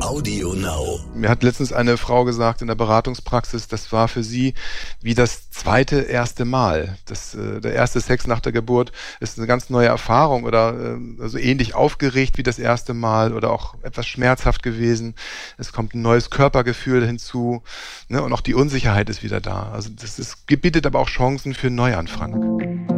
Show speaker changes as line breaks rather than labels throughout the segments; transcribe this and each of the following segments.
Audio Now.
Mir hat letztens eine Frau gesagt in der Beratungspraxis, das war für sie wie das zweite erste Mal. Das, äh, der erste Sex nach der Geburt ist eine ganz neue Erfahrung oder äh, also ähnlich aufgeregt wie das erste Mal oder auch etwas schmerzhaft gewesen. Es kommt ein neues Körpergefühl hinzu ne, und auch die Unsicherheit ist wieder da. Also das ist, bietet aber auch Chancen für einen Neuanfang.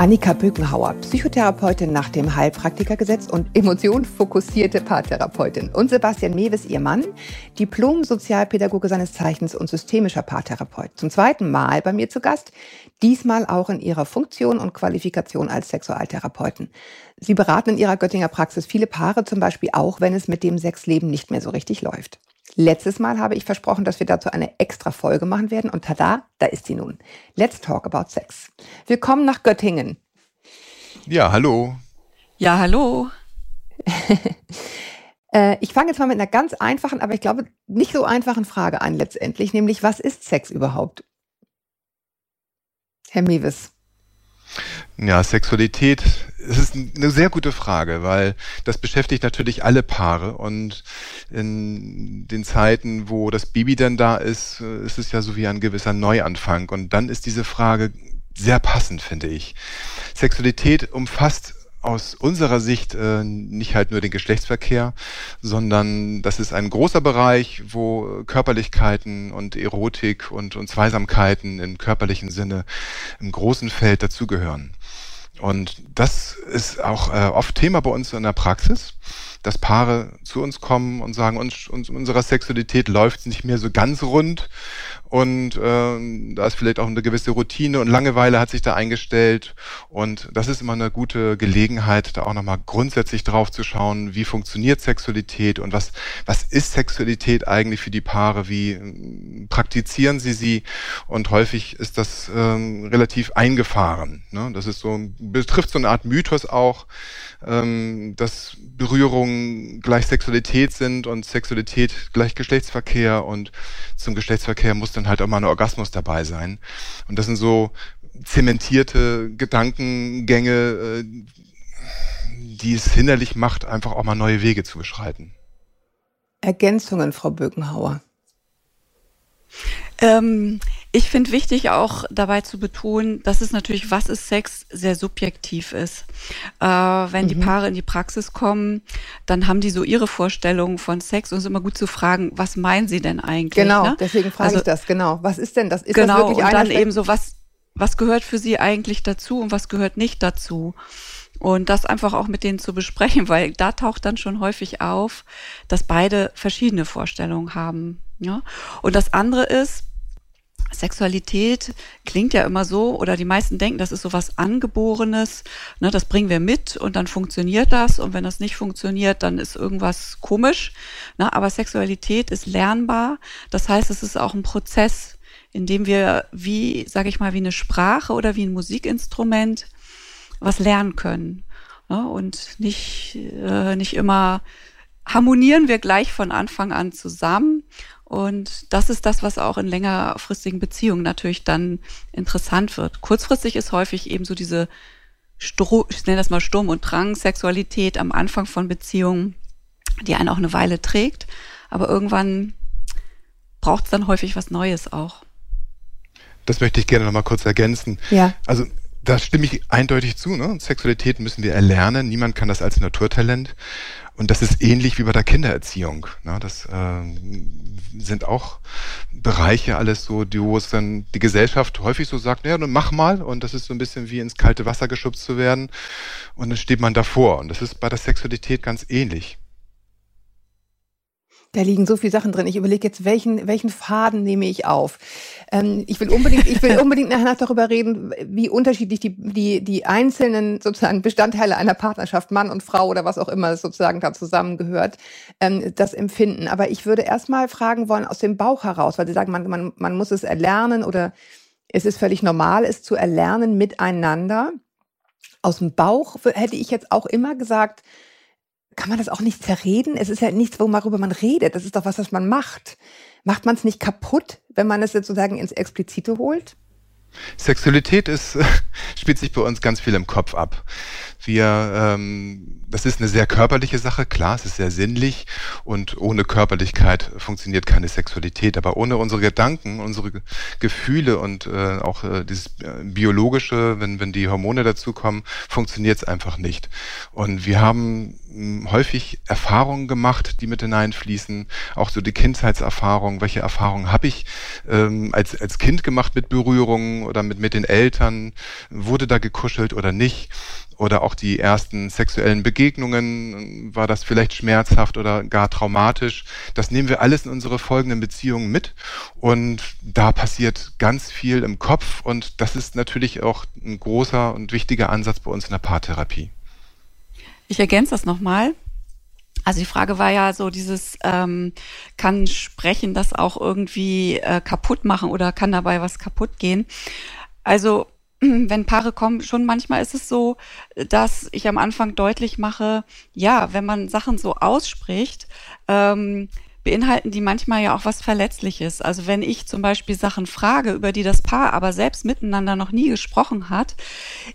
Annika Bökenhauer, Psychotherapeutin nach dem Heilpraktikergesetz und emotionsfokussierte Paartherapeutin. Und Sebastian Mewes, ihr Mann, Diplom-Sozialpädagoge seines Zeichens und systemischer Paartherapeut. Zum zweiten Mal bei mir zu Gast, diesmal auch in ihrer Funktion und Qualifikation als Sexualtherapeuten. Sie beraten in ihrer Göttinger Praxis viele Paare, zum Beispiel auch, wenn es mit dem Sexleben nicht mehr so richtig läuft. Letztes Mal habe ich versprochen, dass wir dazu eine extra Folge machen werden und tada, da ist sie nun. Let's talk about sex. Willkommen nach Göttingen.
Ja, hallo.
Ja, hallo.
Äh, ich fange jetzt mal mit einer ganz einfachen, aber ich glaube nicht so einfachen Frage an letztendlich, nämlich was ist Sex überhaupt? Herr Mewes.
Ja, Sexualität, es ist eine sehr gute Frage, weil das beschäftigt natürlich alle Paare und in den Zeiten, wo das Baby dann da ist, äh, ist es ja so wie ein gewisser Neuanfang und dann ist diese Frage sehr passend, finde ich. Sexualität umfasst aus unserer Sicht äh, nicht halt nur den Geschlechtsverkehr, sondern das ist ein großer Bereich, wo Körperlichkeiten und Erotik und, und Zweisamkeiten im körperlichen Sinne im großen Feld dazugehören. Und das ist auch äh, oft Thema bei uns in der Praxis dass Paare zu uns kommen und sagen, uns, uns unserer Sexualität läuft nicht mehr so ganz rund und äh, da ist vielleicht auch eine gewisse Routine und Langeweile hat sich da eingestellt und das ist immer eine gute Gelegenheit, da auch nochmal grundsätzlich drauf zu schauen, wie funktioniert Sexualität und was, was ist Sexualität eigentlich für die Paare, wie äh, praktizieren sie sie und häufig ist das ähm, relativ eingefahren. Ne? Das ist so, betrifft so eine Art Mythos auch, ähm, dass Berührungen gleich Sexualität sind und Sexualität gleich Geschlechtsverkehr und zum Geschlechtsverkehr muss dann halt auch mal ein Orgasmus dabei sein. Und das sind so zementierte Gedankengänge, äh, die es hinderlich macht, einfach auch mal neue Wege zu beschreiten.
Ergänzungen, Frau Bökenhauer.
Ähm, ich finde wichtig auch dabei zu betonen, dass es natürlich, was ist Sex, sehr subjektiv ist. Äh, wenn mhm. die Paare in die Praxis kommen, dann haben die so ihre Vorstellungen von Sex und es ist immer gut zu fragen, was meinen sie denn eigentlich?
Genau,
ne?
deswegen frage also, ich das, genau. Was ist denn das? Ist
genau,
das wirklich
und dann eben so, was, was gehört für sie eigentlich dazu und was gehört nicht dazu? Und das einfach auch mit denen zu besprechen, weil da taucht dann schon häufig auf, dass beide verschiedene Vorstellungen haben. Ja? Und das andere ist, Sexualität klingt ja immer so, oder die meisten denken, das ist so was Angeborenes, ne, das bringen wir mit und dann funktioniert das und wenn das nicht funktioniert, dann ist irgendwas komisch. Ne, aber Sexualität ist lernbar, das heißt, es ist auch ein Prozess, in dem wir wie, sage ich mal, wie eine Sprache oder wie ein Musikinstrument was lernen können. Ne, und nicht, äh, nicht immer harmonieren wir gleich von Anfang an zusammen und das ist das, was auch in längerfristigen Beziehungen natürlich dann interessant wird. Kurzfristig ist häufig eben so diese, Stro ich nenne das mal Sturm- und Drang-Sexualität am Anfang von Beziehungen, die einen auch eine Weile trägt. Aber irgendwann braucht es dann häufig was Neues auch.
Das möchte ich gerne noch mal kurz ergänzen.
Ja.
Also da stimme ich eindeutig zu. Ne? Sexualität müssen wir erlernen. Niemand kann das als Naturtalent. Und das ist ähnlich wie bei der Kindererziehung. Ne? Das äh, sind auch Bereiche alles so, die, wo es dann die Gesellschaft häufig so sagt, ja, dann mach mal. Und das ist so ein bisschen wie ins kalte Wasser geschubst zu werden. Und dann steht man davor. Und das ist bei der Sexualität ganz ähnlich.
Da liegen so viele Sachen drin. Ich überlege jetzt, welchen, welchen Faden nehme ich auf? Ähm, ich will unbedingt, ich will unbedingt nachher darüber reden, wie unterschiedlich die, die, die einzelnen sozusagen Bestandteile einer Partnerschaft, Mann und Frau oder was auch immer sozusagen da zusammengehört, ähm, das empfinden. Aber ich würde erstmal fragen wollen aus dem Bauch heraus, weil Sie sagen, man, man, man muss es erlernen oder es ist völlig normal, es zu erlernen miteinander. Aus dem Bauch hätte ich jetzt auch immer gesagt, kann man das auch nicht zerreden? Es ist ja nichts, worüber man redet. Das ist doch was, was man macht. Macht man es nicht kaputt, wenn man es sozusagen ins Explizite holt?
Sexualität ist, spielt sich bei uns ganz viel im Kopf ab. Wir, ähm, das ist eine sehr körperliche Sache, klar, es ist sehr sinnlich und ohne Körperlichkeit funktioniert keine Sexualität. Aber ohne unsere Gedanken, unsere Gefühle und äh, auch äh, dieses äh, biologische, wenn wenn die Hormone dazukommen, funktioniert es einfach nicht. Und wir haben hm, häufig Erfahrungen gemacht, die mit hineinfließen, auch so die Kindheitserfahrung. Welche Erfahrungen habe ich ähm, als als Kind gemacht mit Berührungen oder mit mit den Eltern? Wurde da gekuschelt oder nicht? Oder auch die ersten sexuellen Begegnungen, war das vielleicht schmerzhaft oder gar traumatisch. Das nehmen wir alles in unsere folgenden Beziehungen mit und da passiert ganz viel im Kopf und das ist natürlich auch ein großer und wichtiger Ansatz bei uns in der Paartherapie.
Ich ergänze das nochmal. Also die Frage war ja so dieses, ähm, kann Sprechen das auch irgendwie äh, kaputt machen oder kann dabei was kaputt gehen? Also wenn Paare kommen, schon manchmal ist es so, dass ich am Anfang deutlich mache, ja, wenn man Sachen so ausspricht, ähm, beinhalten die manchmal ja auch was Verletzliches. Also wenn ich zum Beispiel Sachen frage, über die das Paar aber selbst miteinander noch nie gesprochen hat,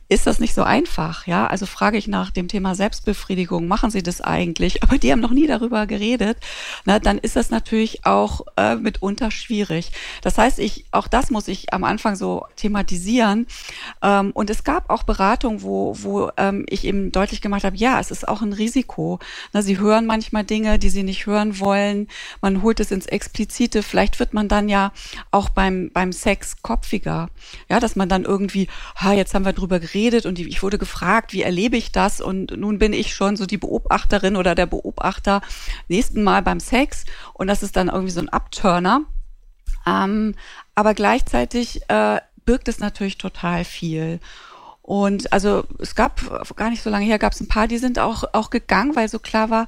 ist das nicht so einfach. Ja, also frage ich nach dem Thema Selbstbefriedigung, machen Sie das eigentlich? Aber die haben noch nie darüber geredet. Na, dann ist das natürlich auch äh, mitunter schwierig. Das heißt, ich, auch das muss ich am Anfang so thematisieren. Ähm, und es gab auch Beratungen, wo, wo ähm, ich eben deutlich gemacht habe, ja, es ist auch ein Risiko. Na, Sie hören manchmal Dinge, die Sie nicht hören wollen man holt es ins Explizite, vielleicht wird man dann ja auch beim, beim Sex kopfiger. Ja, dass man dann irgendwie, ha, jetzt haben wir drüber geredet und ich wurde gefragt, wie erlebe ich das? Und nun bin ich schon so die Beobachterin oder der Beobachter nächsten Mal beim Sex und das ist dann irgendwie so ein Abturner. Ähm, aber gleichzeitig äh, birgt es natürlich total viel. Und also es gab gar nicht so lange her, gab es ein paar, die sind auch, auch gegangen, weil so klar war,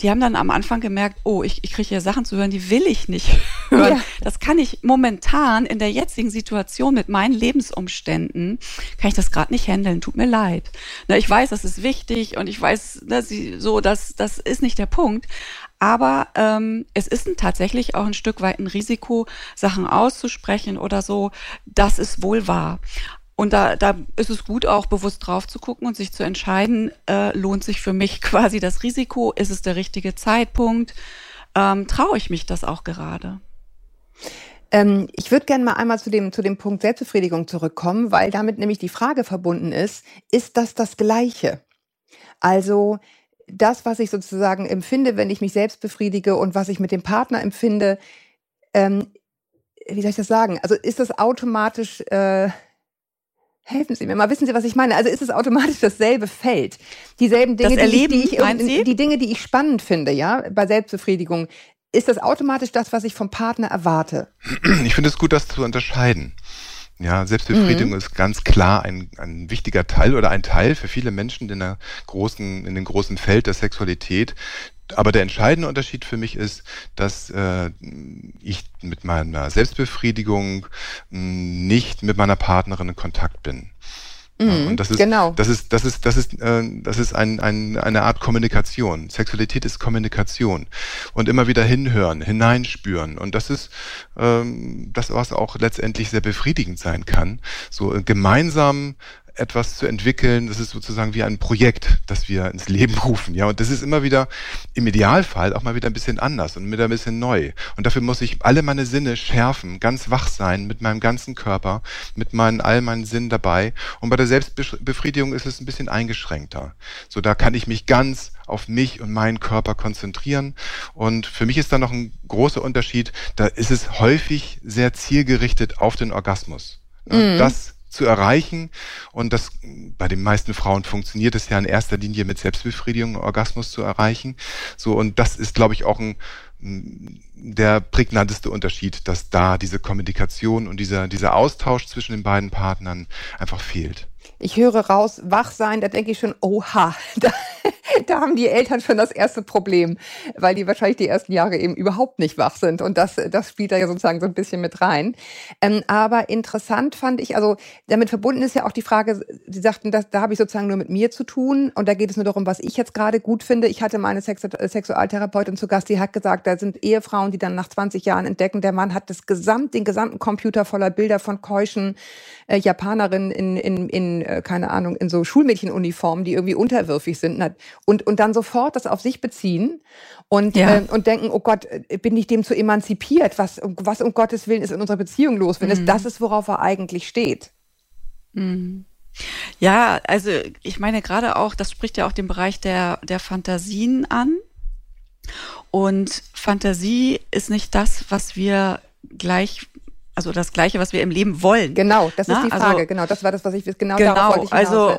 die haben dann am Anfang gemerkt, oh, ich, ich kriege hier Sachen zu hören, die will ich nicht hören. Ja. Das kann ich momentan in der jetzigen Situation mit meinen Lebensumständen, kann ich das gerade nicht handeln, tut mir leid. Na, ich weiß, das ist wichtig und ich weiß, dass sie so, das, das ist nicht der Punkt. Aber ähm, es ist ein, tatsächlich auch ein Stück weit ein Risiko, Sachen auszusprechen oder so. Das ist wohl wahr. Und da, da ist es gut, auch bewusst drauf zu gucken und sich zu entscheiden, äh, lohnt sich für mich quasi das Risiko, ist es der richtige Zeitpunkt, ähm, traue ich mich das auch gerade?
Ähm, ich würde gerne mal einmal zu dem, zu dem Punkt Selbstbefriedigung zurückkommen, weil damit nämlich die Frage verbunden ist, ist das das Gleiche? Also das, was ich sozusagen empfinde, wenn ich mich selbst befriedige und was ich mit dem Partner empfinde, ähm, wie soll ich das sagen? Also ist das automatisch... Äh, Helfen Sie mir mal, wissen Sie, was ich meine? Also ist es automatisch dasselbe Feld. Dieselben Dinge,
das Erleben,
die, ich, die, ich, die Dinge, die ich spannend finde, ja, bei Selbstbefriedigung. Ist das automatisch das, was ich vom Partner erwarte?
Ich finde es gut, das zu unterscheiden. Ja, Selbstbefriedigung mhm. ist ganz klar ein, ein wichtiger Teil oder ein Teil für viele Menschen in der großen, in dem großen Feld der Sexualität, aber der entscheidende Unterschied für mich ist, dass äh, ich mit meiner Selbstbefriedigung mh, nicht mit meiner Partnerin in Kontakt bin.
Mhm, und das ist, genau.
das ist, das ist, das ist, äh, das ist ein, ein, eine Art Kommunikation. Sexualität ist Kommunikation und immer wieder hinhören, hineinspüren. Und das ist ähm, das, was auch letztendlich sehr befriedigend sein kann. So äh, gemeinsam etwas zu entwickeln. Das ist sozusagen wie ein Projekt, das wir ins Leben rufen. Ja, und das ist immer wieder im Idealfall auch mal wieder ein bisschen anders und wieder ein bisschen neu. Und dafür muss ich alle meine Sinne schärfen, ganz wach sein mit meinem ganzen Körper, mit meinen all meinen Sinnen dabei. Und bei der Selbstbefriedigung ist es ein bisschen eingeschränkter. So, da kann ich mich ganz auf mich und meinen Körper konzentrieren. Und für mich ist da noch ein großer Unterschied. Da ist es häufig sehr zielgerichtet auf den Orgasmus. Mhm. Das zu erreichen. Und das bei den meisten Frauen funktioniert es ja in erster Linie mit Selbstbefriedigung, Orgasmus zu erreichen. So, und das ist, glaube ich, auch ein der prägnanteste Unterschied, dass da diese Kommunikation und dieser, dieser Austausch zwischen den beiden Partnern einfach fehlt.
Ich höre raus, wach sein, da denke ich schon, oha, da, da haben die Eltern schon das erste Problem, weil die wahrscheinlich die ersten Jahre eben überhaupt nicht wach sind. Und das, das spielt da ja sozusagen so ein bisschen mit rein. Ähm, aber interessant fand ich, also damit verbunden ist ja auch die Frage, Sie sagten, dass, da habe ich sozusagen nur mit mir zu tun und da geht es nur darum, was ich jetzt gerade gut finde. Ich hatte meine Sexu Sexualtherapeutin zu Gast, die hat gesagt, da sind Ehefrauen, die dann nach 20 Jahren entdecken, der Mann hat das gesamt, den gesamten Computer voller Bilder von keuschen äh, Japanerinnen in, in, in, äh, keine Ahnung, in so Schulmädchenuniformen, die irgendwie unterwürfig sind und, und dann sofort das auf sich beziehen und, ja. äh, und denken, oh Gott, äh, bin ich dem zu emanzipiert? Was, was um Gottes Willen ist in unserer Beziehung los, wenn mhm. es das ist, worauf er eigentlich steht?
Mhm. Ja, also ich meine gerade auch, das spricht ja auch den Bereich der, der Fantasien an. Und Fantasie ist nicht das, was wir gleich also das Gleiche, was wir im Leben wollen.
Genau, das Na? ist die Frage. Also, genau, das war das, was ich genau, genau darauf wollte ich
Also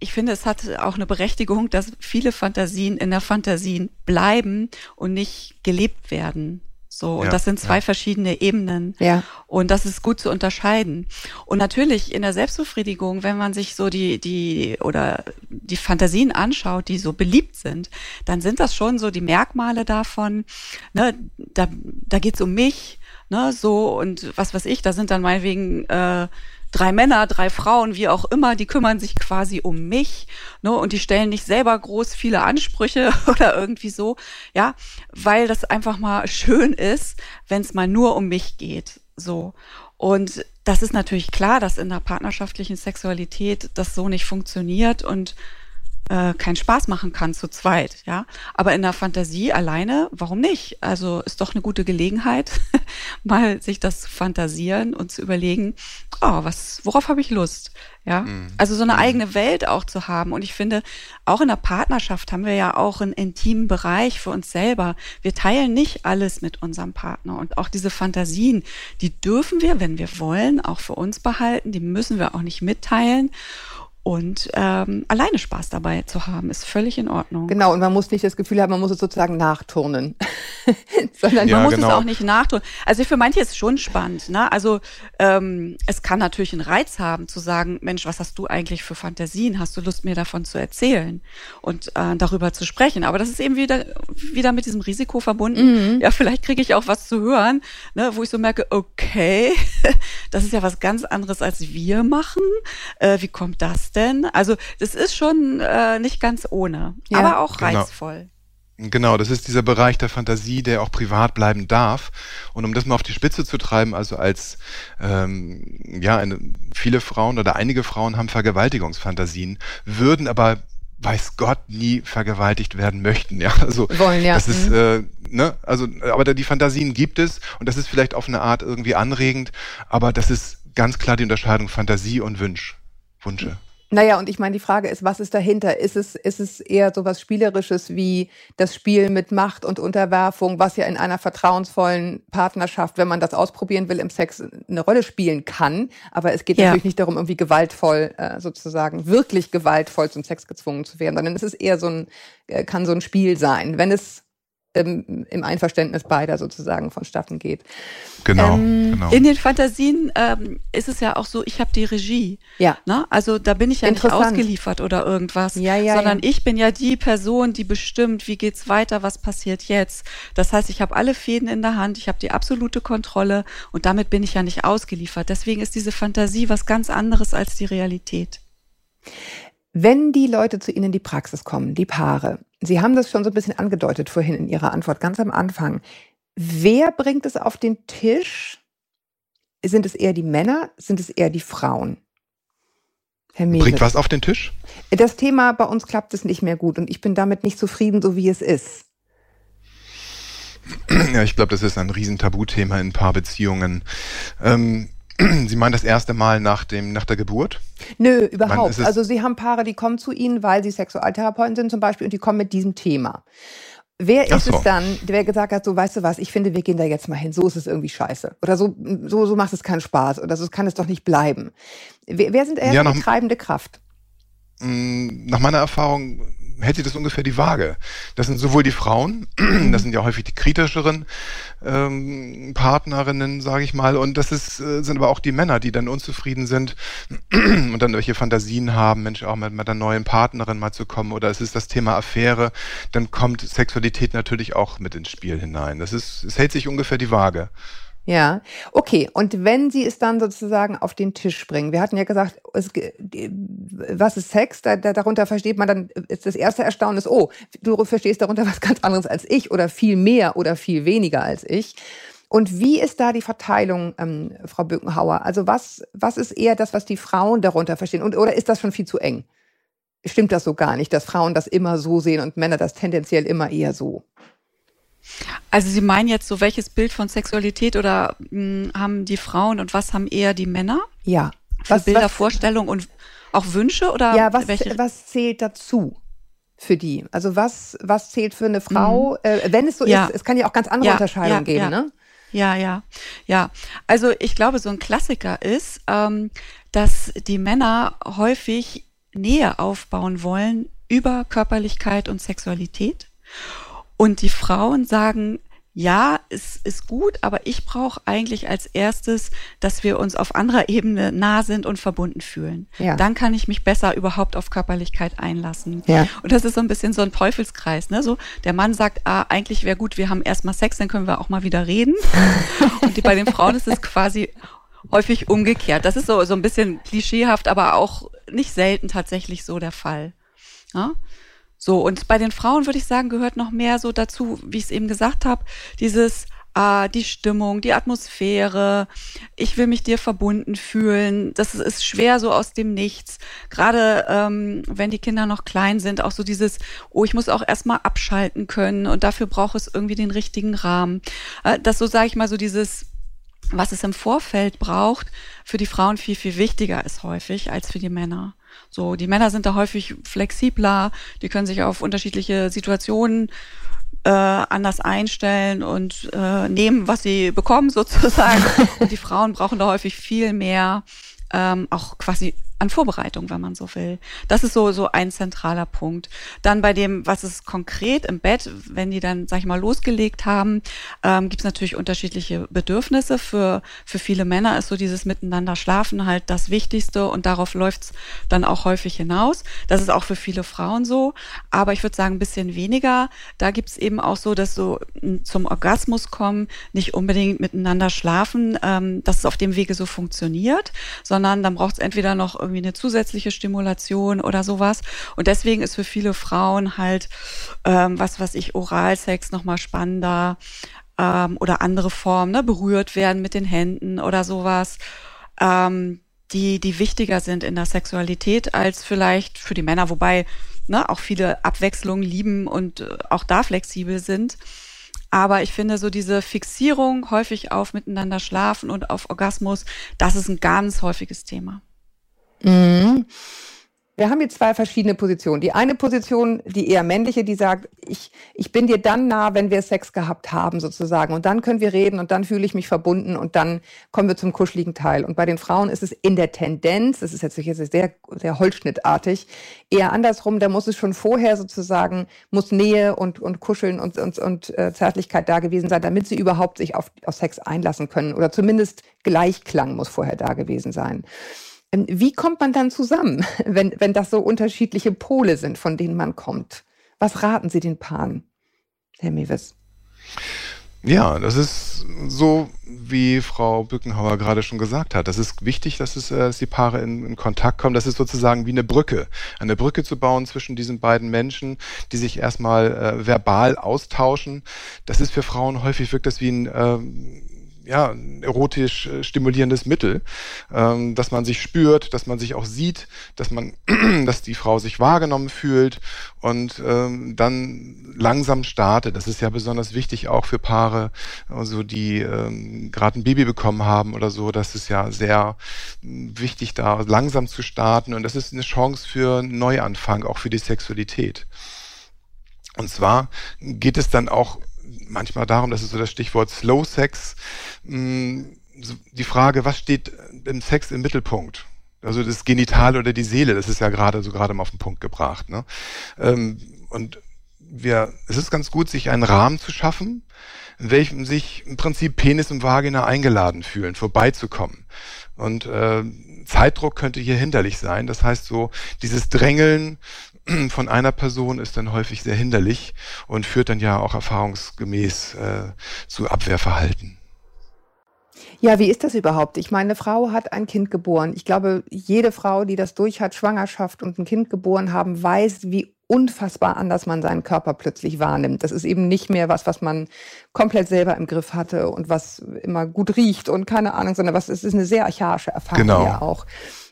ich finde, es hat auch eine Berechtigung, dass viele Fantasien in der Fantasien bleiben und nicht gelebt werden. So, und ja, das sind zwei ja. verschiedene Ebenen. Ja. Und das ist gut zu unterscheiden. Und natürlich in der Selbstbefriedigung, wenn man sich so die, die, oder die Fantasien anschaut, die so beliebt sind, dann sind das schon so die Merkmale davon, ne, da, da geht's um mich, ne, so und was weiß ich, da sind dann meinetwegen äh, drei Männer, drei Frauen, wie auch immer, die kümmern sich quasi um mich, ne, und die stellen nicht selber groß viele Ansprüche oder irgendwie so, ja, weil das einfach mal schön ist, wenn es mal nur um mich geht, so. Und das ist natürlich klar, dass in der partnerschaftlichen Sexualität das so nicht funktioniert und äh, keinen Spaß machen kann zu zweit, ja. Aber in der Fantasie alleine, warum nicht? Also ist doch eine gute Gelegenheit, mal sich das zu fantasieren und zu überlegen, oh, was, worauf habe ich Lust? Ja. Mhm. Also so eine mhm. eigene Welt auch zu haben. Und ich finde, auch in der Partnerschaft haben wir ja auch einen intimen Bereich für uns selber. Wir teilen nicht alles mit unserem Partner. Und auch diese Fantasien, die dürfen wir, wenn wir wollen, auch für uns behalten. Die müssen wir auch nicht mitteilen. Und ähm, alleine Spaß dabei zu haben, ist völlig in Ordnung.
Genau, und man muss nicht das Gefühl haben, man muss es sozusagen nachturnen.
Sondern ja, man muss genau. es auch nicht nachturnen. Also für manche ist es schon spannend. Ne? Also ähm, es kann natürlich einen Reiz haben, zu sagen, Mensch, was hast du eigentlich für Fantasien? Hast du Lust, mir davon zu erzählen und äh, darüber zu sprechen? Aber das ist eben wieder, wieder mit diesem Risiko verbunden. Mhm. Ja, vielleicht kriege ich auch was zu hören, ne, wo ich so merke, okay, das ist ja was ganz anderes, als wir machen. Äh, wie kommt das denn? Also das ist schon äh, nicht ganz ohne, ja. aber auch genau. reizvoll.
Genau, das ist dieser Bereich der Fantasie, der auch privat bleiben darf. Und um das mal auf die Spitze zu treiben, also als ähm, ja, eine, viele Frauen oder einige Frauen haben Vergewaltigungsfantasien, würden aber weiß Gott nie vergewaltigt werden möchten. Ja, also Wollen, ja. das ist mhm. äh, ne, also aber die Fantasien gibt es und das ist vielleicht auf eine Art irgendwie anregend, aber das ist ganz klar die Unterscheidung Fantasie und Wunsch, Wünsche.
Naja, und ich meine, die Frage ist, was ist dahinter? Ist es, ist es eher so was Spielerisches wie das Spiel mit Macht und Unterwerfung, was ja in einer vertrauensvollen Partnerschaft, wenn man das ausprobieren will, im Sex eine Rolle spielen kann. Aber es geht ja. natürlich nicht darum, irgendwie gewaltvoll, äh, sozusagen, wirklich gewaltvoll zum Sex gezwungen zu werden, sondern es ist eher so ein, äh, kann so ein Spiel sein. Wenn es im, im Einverständnis beider sozusagen vonstatten geht.
Genau, ähm, genau.
In den Fantasien ähm, ist es ja auch so, ich habe die Regie. Ja. Ne? Also da bin ich ja nicht ausgeliefert oder irgendwas, ja, ja, sondern ja. ich bin ja die Person, die bestimmt, wie geht's weiter, was passiert jetzt. Das heißt, ich habe alle Fäden in der Hand, ich habe die absolute Kontrolle und damit bin ich ja nicht ausgeliefert. Deswegen ist diese Fantasie was ganz anderes als die Realität.
Wenn die Leute zu Ihnen in die Praxis kommen, die Paare, Sie haben das schon so ein bisschen angedeutet vorhin in Ihrer Antwort, ganz am Anfang. Wer bringt es auf den Tisch? Sind es eher die Männer? Sind es eher die Frauen?
Herr Mewes. Bringt was auf den Tisch?
Das Thema bei uns klappt es nicht mehr gut und ich bin damit nicht zufrieden, so wie es ist.
Ja, ich glaube, das ist ein Riesentabuthema in Paarbeziehungen. Ähm, Sie meinen das erste Mal nach, dem, nach der Geburt?
Nö, überhaupt. Also Sie haben Paare, die kommen zu Ihnen, weil sie Sexualtherapeuten sind zum Beispiel und die kommen mit diesem Thema. Wer ist so. es dann, der gesagt hat, so weißt du was, ich finde, wir gehen da jetzt mal hin, so ist es irgendwie scheiße. Oder so, so, so macht es keinen Spaß oder so kann es doch nicht bleiben. Wer, wer sind eher ja, die treibende Kraft?
Mm, nach meiner Erfahrung hält sich das ungefähr die Waage. Das sind sowohl die Frauen, das sind ja häufig die kritischeren ähm, Partnerinnen, sage ich mal, und das ist, äh, sind aber auch die Männer, die dann unzufrieden sind und dann welche Fantasien haben, Mensch, auch mit, mit einer neuen Partnerin mal zu kommen oder es ist das Thema Affäre, dann kommt Sexualität natürlich auch mit ins Spiel hinein. Das ist, es hält sich ungefähr die Waage.
Ja, okay. Und wenn Sie es dann sozusagen auf den Tisch bringen, wir hatten ja gesagt, es, was ist Sex? Da, da, darunter versteht man dann, ist das erste Erstaunen ist, oh, du verstehst darunter was ganz anderes als ich oder viel mehr oder viel weniger als ich. Und wie ist da die Verteilung, ähm, Frau Bückenhauer? Also was, was ist eher das, was die Frauen darunter verstehen? Und, oder ist das schon viel zu eng? Stimmt das so gar nicht, dass Frauen das immer so sehen und Männer das tendenziell immer eher so?
Also Sie meinen jetzt so, welches Bild von Sexualität oder mh, hm, haben die Frauen und was haben eher die Männer?
Ja.
Für was, Bilder, was, Vorstellungen und auch Wünsche oder
Ja, was, welche? was zählt dazu? Für die. Also was, was zählt für eine Frau, mhm. äh, wenn es so ja. ist, es kann ja auch ganz andere ja, Unterscheidungen ja, geben, ne?
Ja, ja, ja. Also ich glaube, so ein Klassiker ist, ähm, dass die Männer häufig Nähe aufbauen wollen über Körperlichkeit und Sexualität. Und die Frauen sagen, ja, es ist gut, aber ich brauche eigentlich als erstes, dass wir uns auf anderer Ebene nah sind und verbunden fühlen. Ja. Dann kann ich mich besser überhaupt auf Körperlichkeit einlassen. Ja. Und das ist so ein bisschen so ein Teufelskreis. Ne? So, der Mann sagt, ah, eigentlich wäre gut, wir haben erstmal Sex, dann können wir auch mal wieder reden. und die, bei den Frauen ist es quasi häufig umgekehrt. Das ist so, so ein bisschen klischeehaft, aber auch nicht selten tatsächlich so der Fall. Ja? So, und bei den Frauen würde ich sagen, gehört noch mehr so dazu, wie ich es eben gesagt habe, dieses ah, die Stimmung, die Atmosphäre, ich will mich dir verbunden fühlen. Das ist schwer so aus dem Nichts. Gerade ähm, wenn die Kinder noch klein sind, auch so dieses, oh, ich muss auch erstmal abschalten können und dafür braucht es irgendwie den richtigen Rahmen. Äh, das so, sage ich mal, so dieses was es im Vorfeld braucht, für die Frauen viel, viel wichtiger ist häufig als für die Männer. So, die Männer sind da häufig flexibler, die können sich auf unterschiedliche Situationen äh, anders einstellen und äh, nehmen, was sie bekommen sozusagen. und die Frauen brauchen da häufig viel mehr ähm, auch quasi an Vorbereitung, wenn man so will. Das ist so, so ein zentraler Punkt. Dann bei dem, was ist konkret im Bett, wenn die dann, sag ich mal, losgelegt haben, ähm, gibt es natürlich unterschiedliche Bedürfnisse. Für, für viele Männer ist so dieses Miteinander schlafen halt das Wichtigste und darauf läuft's dann auch häufig hinaus. Das ist auch für viele Frauen so. Aber ich würde sagen, ein bisschen weniger. Da gibt's eben auch so, dass so zum Orgasmus kommen, nicht unbedingt miteinander schlafen, ähm, dass es auf dem Wege so funktioniert, sondern dann braucht es entweder noch irgendwie irgendwie eine zusätzliche Stimulation oder sowas. Und deswegen ist für viele Frauen halt, ähm, was was ich, Oralsex nochmal spannender ähm, oder andere Formen, ne, berührt werden mit den Händen oder sowas. Ähm, die, die wichtiger sind in der Sexualität als vielleicht für die Männer, wobei ne, auch viele Abwechslungen lieben und äh, auch da flexibel sind. Aber ich finde so diese Fixierung häufig auf miteinander schlafen und auf Orgasmus, das ist ein ganz häufiges Thema.
Mhm. Wir haben jetzt zwei verschiedene Positionen. Die eine Position, die eher männliche, die sagt, ich, ich bin dir dann nah, wenn wir Sex gehabt haben, sozusagen. Und dann können wir reden und dann fühle ich mich verbunden und dann kommen wir zum kuscheligen Teil. Und bei den Frauen ist es in der Tendenz, das ist jetzt sehr, sehr holzschnittartig, eher andersrum. Da muss es schon vorher sozusagen, muss Nähe und, und Kuscheln und, und, und äh, Zärtlichkeit da gewesen sein, damit sie überhaupt sich auf, auf Sex einlassen können. Oder zumindest Gleichklang muss vorher da gewesen sein. Ähm, wie kommt man dann zusammen, wenn, wenn das so unterschiedliche Pole sind, von denen man kommt? Was raten Sie den Paaren, Herr Mewes?
Ja, das ist so, wie Frau Bückenhauer gerade schon gesagt hat. Das ist wichtig, dass, es, äh, dass die Paare in, in, Kontakt kommen. Das ist sozusagen wie eine Brücke. Eine Brücke zu bauen zwischen diesen beiden Menschen, die sich erstmal äh, verbal austauschen. Das ist für Frauen häufig wirkt das wie ein äh, ja, ein erotisch äh, stimulierendes Mittel, ähm, dass man sich spürt, dass man sich auch sieht, dass man, dass die Frau sich wahrgenommen fühlt und ähm, dann langsam startet. Das ist ja besonders wichtig auch für Paare, also die ähm, gerade ein Baby bekommen haben oder so. Das ist ja sehr hm, wichtig, da langsam zu starten und das ist eine Chance für einen Neuanfang, auch für die Sexualität. Und zwar geht es dann auch manchmal darum, das ist so das Stichwort Slow Sex, mm, die Frage, was steht im Sex im Mittelpunkt? Also das Genital oder die Seele, das ist ja gerade so gerade mal auf den Punkt gebracht. Ne? Ähm, und wir, es ist ganz gut, sich einen Rahmen zu schaffen, in welchem sich im Prinzip Penis und Vagina eingeladen fühlen, vorbeizukommen. Und äh, Zeitdruck könnte hier hinderlich sein. Das heißt so, dieses Drängeln von einer Person ist dann häufig sehr hinderlich und führt dann ja auch erfahrungsgemäß äh, zu Abwehrverhalten.
Ja, wie ist das überhaupt? Ich meine, eine Frau hat ein Kind geboren. Ich glaube, jede Frau, die das durch hat, Schwangerschaft und ein Kind geboren haben, weiß, wie unfassbar anders man seinen Körper plötzlich wahrnimmt. Das ist eben nicht mehr was, was man komplett selber im Griff hatte und was immer gut riecht und keine Ahnung, sondern was es ist eine sehr archaische Erfahrung genau. ja auch.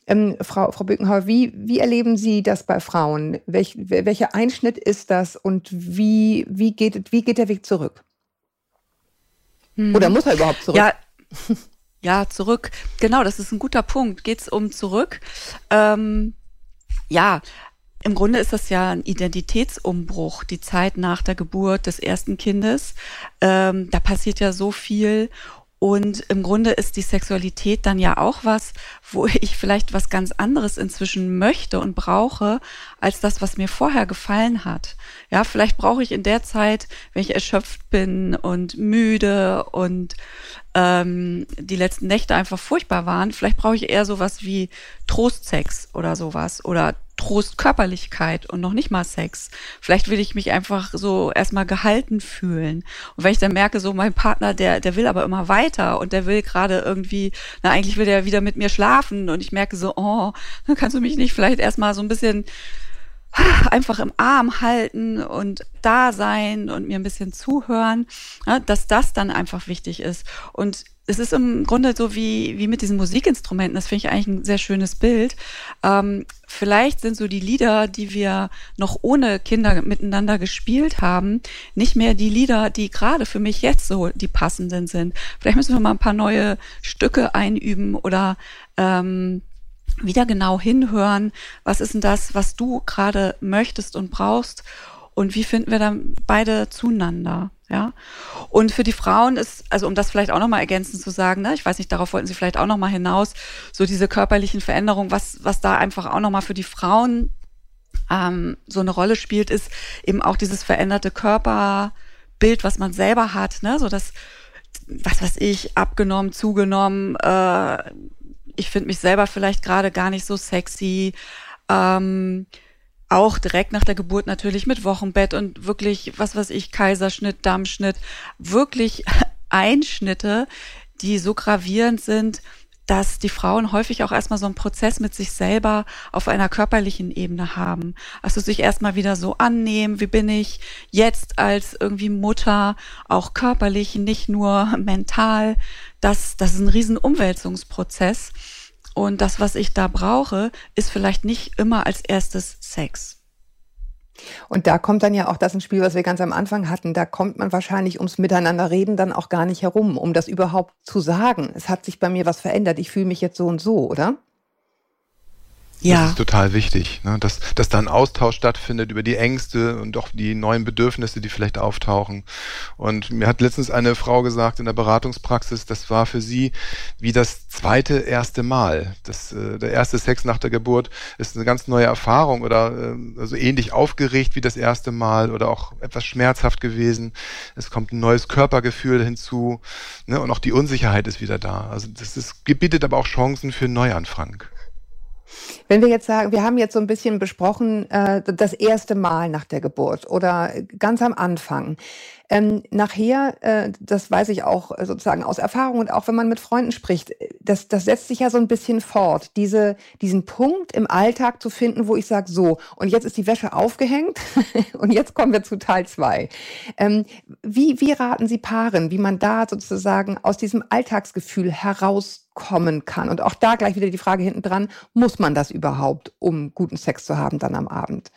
Ähm, Frau, Frau Bückenhauer, wie, wie erleben Sie das bei Frauen? Welch, welcher Einschnitt ist das und wie, wie, geht, wie geht der Weg zurück? Hm. Oder muss er überhaupt zurück?
Ja, ja, zurück. Genau, das ist ein guter Punkt. Geht es um zurück? Ähm, ja, im Grunde ist das ja ein Identitätsumbruch, die Zeit nach der Geburt des ersten Kindes. Ähm, da passiert ja so viel und im Grunde ist die Sexualität dann ja auch was, wo ich vielleicht was ganz anderes inzwischen möchte und brauche, als das, was mir vorher gefallen hat. Ja, vielleicht brauche ich in der Zeit, wenn ich erschöpft bin und müde und ähm, die letzten Nächte einfach furchtbar waren, vielleicht brauche ich eher sowas wie Trostsex oder sowas oder Trost Körperlichkeit und noch nicht mal Sex. Vielleicht will ich mich einfach so erstmal gehalten fühlen. Und wenn ich dann merke, so mein Partner, der, der will aber immer weiter und der will gerade irgendwie, na eigentlich will der wieder mit mir schlafen und ich merke so, oh, dann kannst du mich nicht vielleicht erstmal so ein bisschen einfach im Arm halten und da sein und mir ein bisschen zuhören, dass das dann einfach wichtig ist. Und es ist im Grunde so wie, wie mit diesen Musikinstrumenten. Das finde ich eigentlich ein sehr schönes Bild. Ähm, vielleicht sind so die Lieder, die wir noch ohne Kinder miteinander gespielt haben, nicht mehr die Lieder, die gerade für mich jetzt so die passenden sind. Vielleicht müssen wir mal ein paar neue Stücke einüben oder ähm, wieder genau hinhören, was ist denn das, was du gerade möchtest und brauchst und wie finden wir dann beide zueinander, ja? Und für die Frauen ist, also um das vielleicht auch nochmal ergänzend zu sagen, ne, ich weiß nicht, darauf wollten Sie vielleicht auch nochmal hinaus, so diese körperlichen Veränderungen, was, was da einfach auch nochmal für die Frauen ähm, so eine Rolle spielt, ist eben auch dieses veränderte Körperbild, was man selber hat, ne, so das, was weiß ich, abgenommen, zugenommen, äh, ich finde mich selber vielleicht gerade gar nicht so sexy. Ähm, auch direkt nach der Geburt natürlich mit Wochenbett und wirklich, was weiß ich, Kaiserschnitt, Dammschnitt, wirklich Einschnitte, die so gravierend sind, dass die Frauen häufig auch erstmal so einen Prozess mit sich selber auf einer körperlichen Ebene haben. Also sich erstmal wieder so annehmen, wie bin ich jetzt als irgendwie Mutter, auch körperlich, nicht nur mental. Das, das ist ein riesen Umwälzungsprozess. Und das, was ich da brauche, ist vielleicht nicht immer als erstes Sex.
Und da kommt dann ja auch das ins Spiel, was wir ganz am Anfang hatten. Da kommt man wahrscheinlich ums Miteinanderreden dann auch gar nicht herum, um das überhaupt zu sagen. Es hat sich bei mir was verändert. Ich fühle mich jetzt so und so, oder?
Ja. Das ist total wichtig, ne? dass, dass da ein Austausch stattfindet über die Ängste und auch die neuen Bedürfnisse, die vielleicht auftauchen. Und mir hat letztens eine Frau gesagt in der Beratungspraxis, das war für sie wie das zweite erste Mal. Das, äh, der erste Sex nach der Geburt ist eine ganz neue Erfahrung oder äh, also ähnlich aufgeregt wie das erste Mal oder auch etwas schmerzhaft gewesen. Es kommt ein neues Körpergefühl hinzu ne? und auch die Unsicherheit ist wieder da. Also das ist, bietet aber auch Chancen für Neuanfang.
Wenn wir jetzt sagen, wir haben jetzt so ein bisschen besprochen, äh, das erste Mal nach der Geburt oder ganz am Anfang. Ähm, nachher, äh, das weiß ich auch sozusagen aus Erfahrung und auch wenn man mit Freunden spricht, das, das setzt sich ja so ein bisschen fort, diese, diesen Punkt im Alltag zu finden, wo ich sage, so, und jetzt ist die Wäsche aufgehängt und jetzt kommen wir zu Teil zwei. Ähm, wie, wie raten Sie Paaren, wie man da sozusagen aus diesem Alltagsgefühl herauskommen kann? Und auch da gleich wieder die Frage hinten dran, muss man das überhaupt, um guten Sex zu haben dann am Abend?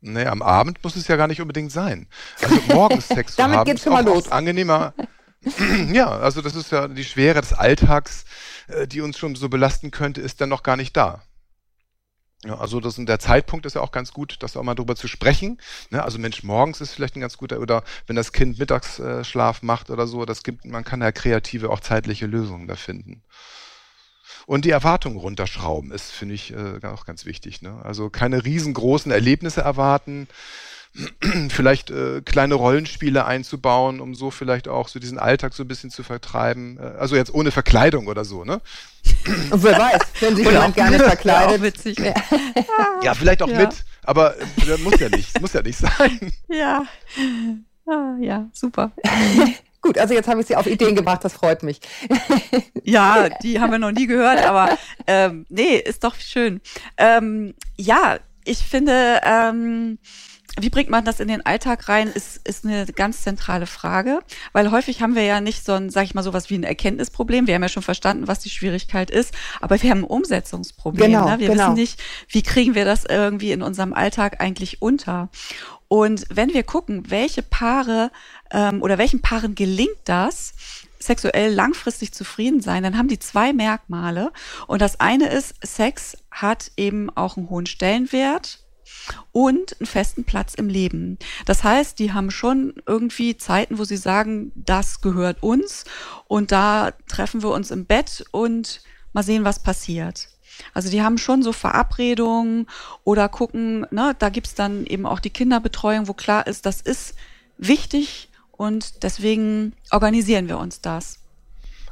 Nee, am Abend muss es ja gar nicht unbedingt sein. Also morgens Sex zu
haben geht's
ist
mal los.
angenehmer. ja, also das ist ja die Schwere des Alltags, äh, die uns schon so belasten könnte, ist dann noch gar nicht da. Ja, also das, der Zeitpunkt ist ja auch ganz gut, das auch mal drüber zu sprechen. Ne? Also Mensch, morgens ist vielleicht ein ganz guter, oder wenn das Kind Mittagsschlaf macht oder so, das gibt, man kann ja kreative, auch zeitliche Lösungen da finden. Und die Erwartungen runterschrauben ist, finde ich, äh, auch ganz wichtig. Ne? Also keine riesengroßen Erlebnisse erwarten, vielleicht äh, kleine Rollenspiele einzubauen, um so vielleicht auch so diesen Alltag so ein bisschen zu vertreiben. Äh, also jetzt ohne Verkleidung oder so, ne?
Und wer weiß, wenn sich jemand gerne verkleidet.
Ja, witzig. Ja.
ja, vielleicht auch ja. mit, aber äh, muss ja nicht, muss ja nicht sein.
Ja, ah, ja, super.
Gut, also jetzt habe ich Sie auf Ideen gebracht, das freut mich.
ja, die haben wir noch nie gehört, aber ähm, nee, ist doch schön. Ähm, ja, ich finde, ähm, wie bringt man das in den Alltag rein, ist, ist eine ganz zentrale Frage, weil häufig haben wir ja nicht so ein, sag ich mal, sowas wie ein Erkenntnisproblem. Wir haben ja schon verstanden, was die Schwierigkeit ist, aber wir haben ein Umsetzungsproblem.
Genau,
ne? Wir
genau.
wissen nicht, wie kriegen wir das irgendwie in unserem Alltag eigentlich unter. Und wenn wir gucken, welche Paare ähm, oder welchen Paaren gelingt das, sexuell langfristig zufrieden sein, dann haben die zwei Merkmale. Und das eine ist, Sex hat eben auch einen hohen Stellenwert und einen festen Platz im Leben. Das heißt, die haben schon irgendwie Zeiten, wo sie sagen, das gehört uns und da treffen wir uns im Bett und mal sehen, was passiert. Also die haben schon so Verabredungen oder gucken, ne, da gibt's dann eben auch die Kinderbetreuung, wo klar ist, das ist wichtig und deswegen organisieren wir uns das.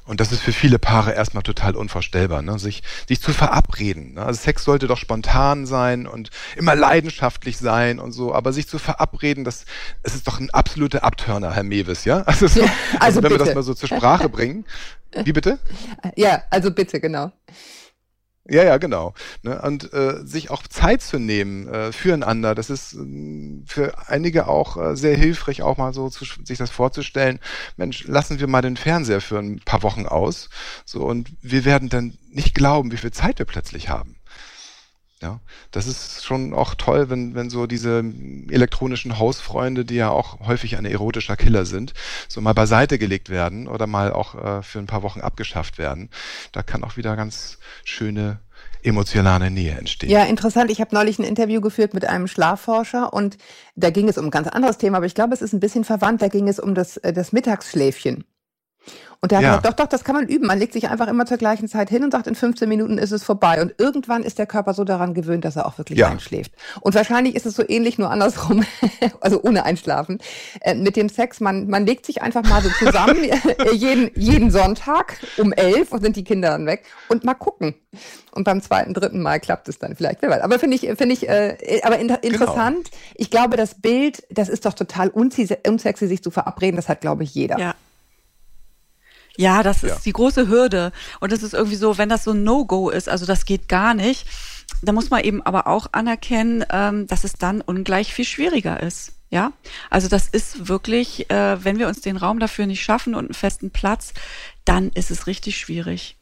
Und das ist für viele Paare erstmal total unvorstellbar, ne? sich, sich zu verabreden. Ne? Also Sex sollte doch spontan sein und immer leidenschaftlich sein und so, aber sich zu verabreden, das, es ist doch ein absoluter Abtörner, Herr Mewes, ja? Also, so, also, also wenn bitte. wir das mal so zur Sprache bringen. Wie bitte?
Ja, also bitte, genau.
Ja, ja, genau. Ne? Und äh, sich auch Zeit zu nehmen äh, füreinander, das ist äh, für einige auch äh, sehr hilfreich, auch mal so zu, sich das vorzustellen. Mensch, lassen wir mal den Fernseher für ein paar Wochen aus. So, und wir werden dann nicht glauben, wie viel Zeit wir plötzlich haben. Ja, das ist schon auch toll, wenn, wenn so diese elektronischen Hausfreunde, die ja auch häufig ein erotischer Killer sind, so mal beiseite gelegt werden oder mal auch äh, für ein paar Wochen abgeschafft werden. Da kann auch wieder ganz schöne emotionale Nähe entstehen.
Ja, interessant. Ich habe neulich ein Interview geführt mit einem Schlafforscher und da ging es um ein ganz anderes Thema, aber ich glaube, es ist ein bisschen verwandt. Da ging es um das, äh, das Mittagsschläfchen. Und der hat ja. gesagt, doch, doch, das kann man üben. Man legt sich einfach immer zur gleichen Zeit hin und sagt, in 15 Minuten ist es vorbei. Und irgendwann ist der Körper so daran gewöhnt, dass er auch wirklich ja. einschläft. Und wahrscheinlich ist es so ähnlich, nur andersrum, also ohne Einschlafen. Äh, mit dem Sex, man, man legt sich einfach mal so zusammen, jeden, jeden Sonntag um elf und sind die Kinder dann weg und mal gucken. Und beim zweiten, dritten Mal klappt es dann vielleicht. Wer weiß. Aber finde ich, finde ich, äh, aber inter genau. interessant. Genau. Ich glaube, das Bild, das ist doch total unsexy, sich zu verabreden. Das hat, glaube ich, jeder.
Ja. Ja, das ist ja. die große Hürde. Und es ist irgendwie so, wenn das so ein No-Go ist, also das geht gar nicht, da muss man eben aber auch anerkennen, ähm, dass es dann ungleich viel schwieriger ist. Ja, also das ist wirklich, äh, wenn wir uns den Raum dafür nicht schaffen und einen festen Platz, dann ist es richtig schwierig.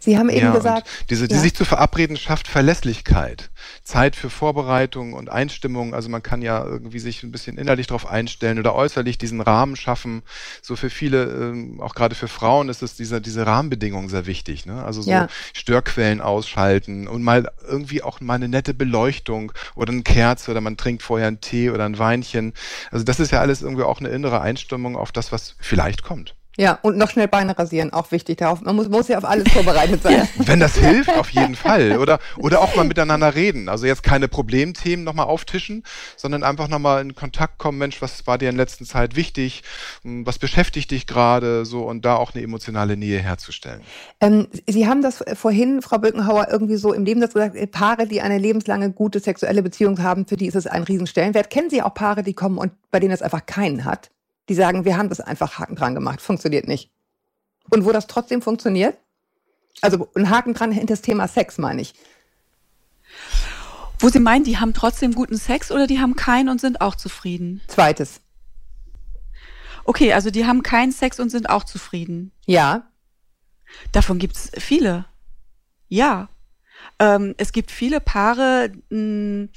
Sie haben eben ja, gesagt.
Diese, die ja. sich zu verabreden schafft Verlässlichkeit. Zeit für Vorbereitung und Einstimmung. Also man kann ja irgendwie sich ein bisschen innerlich darauf einstellen oder äußerlich diesen Rahmen schaffen. So für viele, ähm, auch gerade für Frauen ist es diese, diese Rahmenbedingungen sehr wichtig. Ne? Also so ja. Störquellen ausschalten und mal irgendwie auch mal eine nette Beleuchtung oder eine Kerze oder man trinkt vorher einen Tee oder ein Weinchen. Also das ist ja alles irgendwie auch eine innere Einstimmung auf das, was vielleicht kommt.
Ja, und noch schnell Beine rasieren, auch wichtig. Darauf, man muss, muss ja auf alles vorbereitet sein.
Wenn das hilft, auf jeden Fall. Oder, oder auch mal miteinander reden. Also jetzt keine Problemthemen nochmal auftischen, sondern einfach nochmal in Kontakt kommen. Mensch, was war dir in letzter Zeit wichtig? Hm, was beschäftigt dich gerade? So, und da auch eine emotionale Nähe herzustellen.
Ähm, Sie haben das vorhin, Frau Böckenhauer, irgendwie so im Nebensatz gesagt, äh, Paare, die eine lebenslange gute sexuelle Beziehung haben, für die ist es ein Riesenstellenwert. Kennen Sie auch Paare, die kommen und bei denen es einfach keinen hat? Die sagen, wir haben das einfach Haken dran gemacht, funktioniert nicht. Und wo das trotzdem funktioniert, also ein Haken dran hinter das Thema Sex, meine ich.
Wo Sie meinen, die haben trotzdem guten Sex oder die haben keinen und sind auch zufrieden?
Zweites.
Okay, also die haben keinen Sex und sind auch zufrieden.
Ja.
Davon gibt's viele. Ja. Ähm, es gibt viele Paare, mh,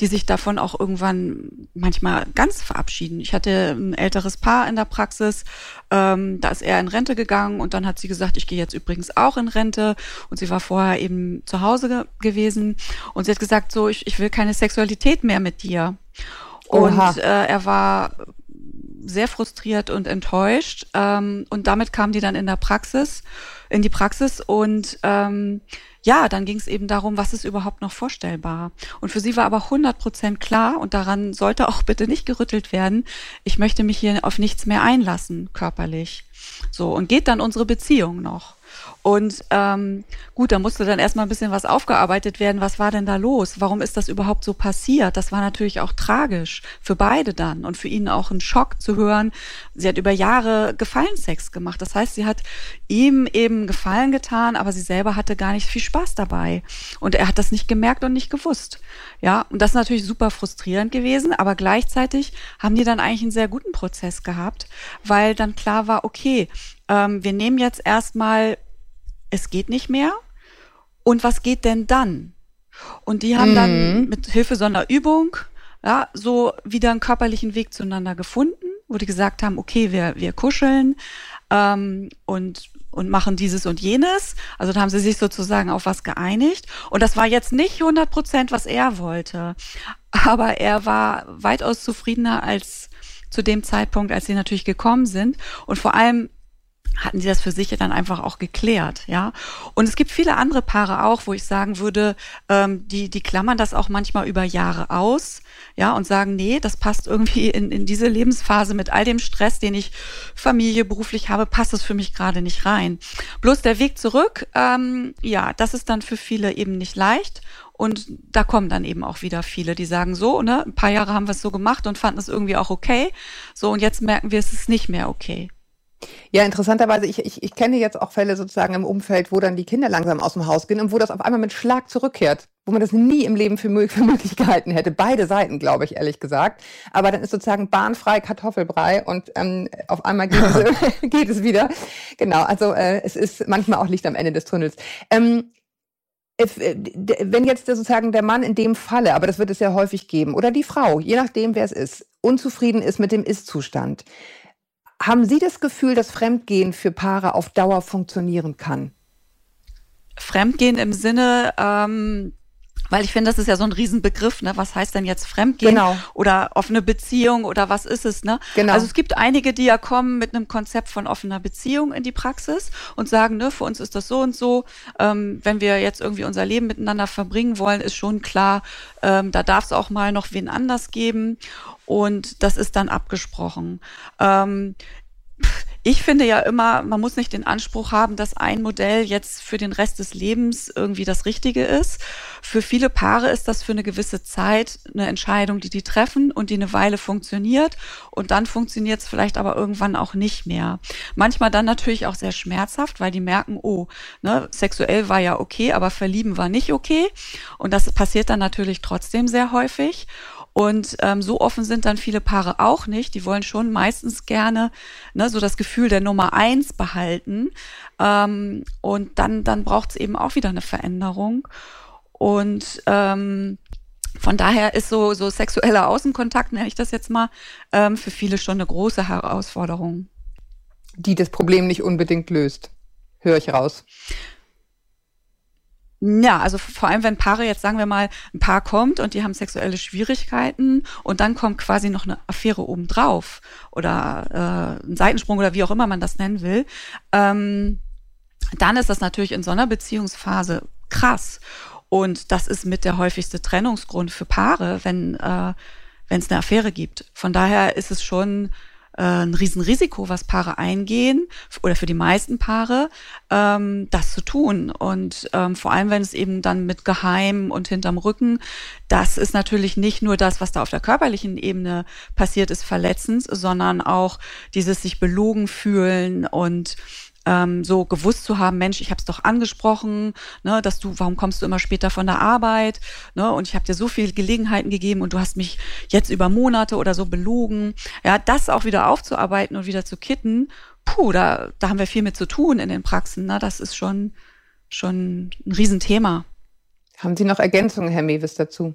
die sich davon auch irgendwann manchmal ganz verabschieden. Ich hatte ein älteres Paar in der Praxis, ähm, da ist er in Rente gegangen und dann hat sie gesagt, ich gehe jetzt übrigens auch in Rente und sie war vorher eben zu Hause ge gewesen und sie hat gesagt, so, ich, ich will keine Sexualität mehr mit dir. Und äh, er war sehr frustriert und enttäuscht. Ähm, und damit kamen die dann in der Praxis, in die Praxis und ähm, ja, dann ging es eben darum, was ist überhaupt noch vorstellbar. Und für sie war aber 100 Prozent klar, und daran sollte auch bitte nicht gerüttelt werden, ich möchte mich hier auf nichts mehr einlassen, körperlich. So, und geht dann unsere Beziehung noch? Und ähm, gut, da musste dann erstmal ein bisschen was aufgearbeitet werden. Was war denn da los? Warum ist das überhaupt so passiert? Das war natürlich auch tragisch für beide dann und für ihn auch ein Schock zu hören. Sie hat über Jahre Gefallensex gemacht. Das heißt, sie hat ihm eben Gefallen getan, aber sie selber hatte gar nicht viel Spaß dabei. Und er hat das nicht gemerkt und nicht gewusst. Ja, und das ist natürlich super frustrierend gewesen, aber gleichzeitig haben die dann eigentlich einen sehr guten Prozess gehabt, weil dann klar war, okay, ähm, wir nehmen jetzt erstmal es geht nicht mehr. Und was geht denn dann? Und die haben mhm. dann mit Hilfe so einer Übung ja, so wieder einen körperlichen Weg zueinander gefunden, wo die gesagt haben, okay, wir, wir kuscheln ähm, und, und machen dieses und jenes. Also da haben sie sich sozusagen auf was geeinigt. Und das war jetzt nicht 100 Prozent, was er wollte. Aber er war weitaus zufriedener als zu dem Zeitpunkt, als sie natürlich gekommen sind. Und vor allem hatten sie das für sich dann einfach auch geklärt, ja. Und es gibt viele andere Paare auch, wo ich sagen würde, ähm, die, die klammern das auch manchmal über Jahre aus, ja, und sagen, nee, das passt irgendwie in, in diese Lebensphase mit all dem Stress, den ich Familie, beruflich habe, passt es für mich gerade nicht rein. Bloß der Weg zurück, ähm, ja, das ist dann für viele eben nicht leicht. Und da kommen dann eben auch wieder viele, die sagen so, ne, ein paar Jahre haben wir es so gemacht und fanden es irgendwie auch okay. So, und jetzt merken wir, es ist nicht mehr okay.
Ja, interessanterweise, ich, ich, ich kenne jetzt auch Fälle sozusagen im Umfeld, wo dann die Kinder langsam aus dem Haus gehen und wo das auf einmal mit Schlag zurückkehrt, wo man das nie im Leben für, möglich gehalten hätte. Beide Seiten, glaube ich, ehrlich gesagt. Aber dann ist sozusagen bahnfrei Kartoffelbrei und ähm, auf einmal geht es, geht es wieder. Genau, also äh, es ist manchmal auch Licht am Ende des Tunnels. Ähm, äh, wenn jetzt sozusagen der Mann in dem Falle, aber das wird es ja häufig geben, oder die Frau, je nachdem, wer es ist, unzufrieden ist mit dem Ist-Zustand, haben Sie das Gefühl, dass Fremdgehen für Paare auf Dauer funktionieren kann?
Fremdgehen im Sinne, ähm, weil ich finde, das ist ja so ein Riesenbegriff, ne? Was heißt denn jetzt Fremdgehen genau. oder offene Beziehung oder was ist es, ne? Genau. Also es gibt einige, die ja kommen mit einem Konzept von offener Beziehung in die Praxis und sagen, ne, für uns ist das so und so. Ähm, wenn wir jetzt irgendwie unser Leben miteinander verbringen wollen, ist schon klar, ähm, da darf es auch mal noch wen anders geben und das ist dann abgesprochen. Ähm, ich finde ja immer, man muss nicht den Anspruch haben, dass ein Modell jetzt für den Rest des Lebens irgendwie das Richtige ist. Für viele Paare ist das für eine gewisse Zeit eine Entscheidung, die die treffen und die eine Weile funktioniert und dann funktioniert es vielleicht aber irgendwann auch nicht mehr. Manchmal dann natürlich auch sehr schmerzhaft, weil die merken, oh, ne, sexuell war ja okay, aber verlieben war nicht okay und das passiert dann natürlich trotzdem sehr häufig. Und ähm, so offen sind dann viele Paare auch nicht. Die wollen schon meistens gerne ne, so das Gefühl der Nummer eins behalten. Ähm, und dann, dann braucht es eben auch wieder eine Veränderung. Und ähm, von daher ist so, so sexueller Außenkontakt, nenne ich das jetzt mal, ähm, für viele schon eine große Herausforderung.
Die das Problem nicht unbedingt löst, höre ich raus.
Ja, also vor allem, wenn Paare jetzt, sagen wir mal, ein Paar kommt und die haben sexuelle Schwierigkeiten und dann kommt quasi noch eine Affäre obendrauf oder äh, ein Seitensprung oder wie auch immer man das nennen will, ähm, dann ist das natürlich in so einer Beziehungsphase krass. Und das ist mit der häufigste Trennungsgrund für Paare, wenn äh, wenn es eine Affäre gibt. Von daher ist es schon äh, ein Riesenrisiko, was Paare eingehen oder für die meisten Paare, ähm, das zu tun. Und ähm, vor allem, wenn es eben dann mit Geheim und hinterm Rücken, das ist natürlich nicht nur das, was da auf der körperlichen Ebene passiert ist, verletzend, sondern auch dieses sich belogen fühlen und ähm, so gewusst zu haben, Mensch, ich habe es doch angesprochen, ne, dass du, warum kommst du immer später von der Arbeit, ne, und ich habe dir so viele Gelegenheiten gegeben und du hast mich jetzt über Monate oder so belogen. Ja, das auch wieder aufzuarbeiten und wieder zu kitten, puh, da, da haben wir viel mit zu tun in den Praxen. Ne? Das ist schon, schon ein Riesenthema.
Haben Sie noch Ergänzungen, Herr Mewis, dazu?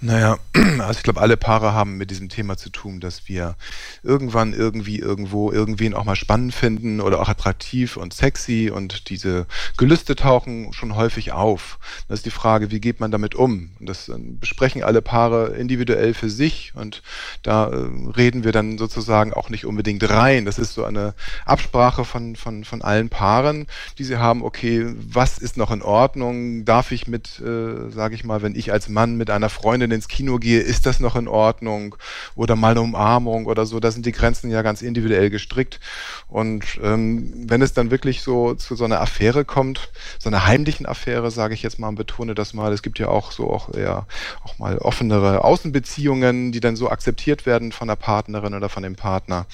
Naja, also ich glaube, alle Paare haben mit diesem Thema zu tun, dass wir irgendwann irgendwie irgendwo irgendwen auch mal spannend finden oder auch attraktiv und sexy und diese Gelüste tauchen schon häufig auf. Das ist die Frage, wie geht man damit um? Und das äh, besprechen alle Paare individuell für sich und da äh, reden wir dann sozusagen auch nicht unbedingt rein. Das ist so eine Absprache von, von, von allen Paaren, die sie haben, okay, was ist noch in Ordnung? Darf ich mit, äh, sage ich mal, wenn ich als Mann mit einer Freundin ins Kino gehe, ist das noch in Ordnung? Oder mal eine Umarmung oder so, da sind die Grenzen ja ganz individuell gestrickt. Und ähm, wenn es dann wirklich so zu so einer Affäre kommt, so einer heimlichen Affäre, sage ich jetzt mal und betone das mal, es gibt ja auch so auch eher auch mal offenere Außenbeziehungen, die dann so akzeptiert werden von der Partnerin oder von dem Partner.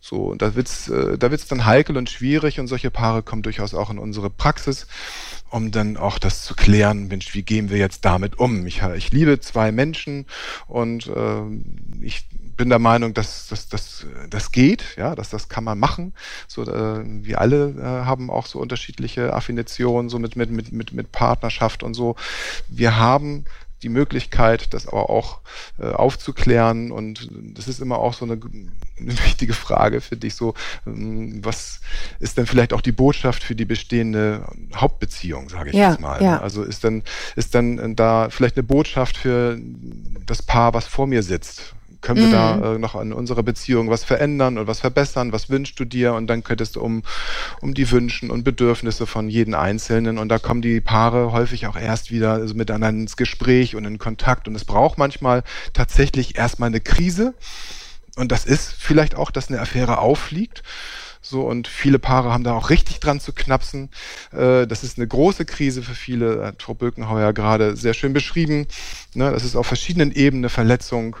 So, und da wird's, äh, da wird's dann heikel und schwierig und solche Paare kommen durchaus auch in unsere Praxis um dann auch das zu klären, Mensch, wie gehen wir jetzt damit um? Ich, ich liebe zwei Menschen und äh, ich bin der Meinung, dass das, geht, ja, dass das kann man machen. So, äh, wir alle äh, haben auch so unterschiedliche Affinitionen, so mit, mit, mit, mit Partnerschaft und so. Wir haben die Möglichkeit, das aber auch äh, aufzuklären. Und das ist immer auch so eine, eine wichtige Frage, finde ich so. Ähm, was ist denn vielleicht auch die Botschaft für die bestehende Hauptbeziehung, sage ich ja, jetzt mal. Ja. Also ist dann, ist dann da vielleicht eine Botschaft für das Paar, was vor mir sitzt? Können wir mhm. da äh, noch an unserer Beziehung was verändern und was verbessern? Was wünschst du dir? Und dann könntest du um, um die Wünschen und Bedürfnisse von jedem Einzelnen. Und da kommen die Paare häufig auch erst wieder also miteinander ins Gespräch und in Kontakt. Und es braucht manchmal tatsächlich erstmal eine Krise. Und das ist vielleicht auch, dass eine Affäre auffliegt. So, und viele Paare haben da auch richtig dran zu knapsen. Äh, das ist eine große Krise für viele, hat Frau Bökenhauer gerade sehr schön beschrieben. Ne, das ist auf verschiedenen Ebenen eine Verletzung.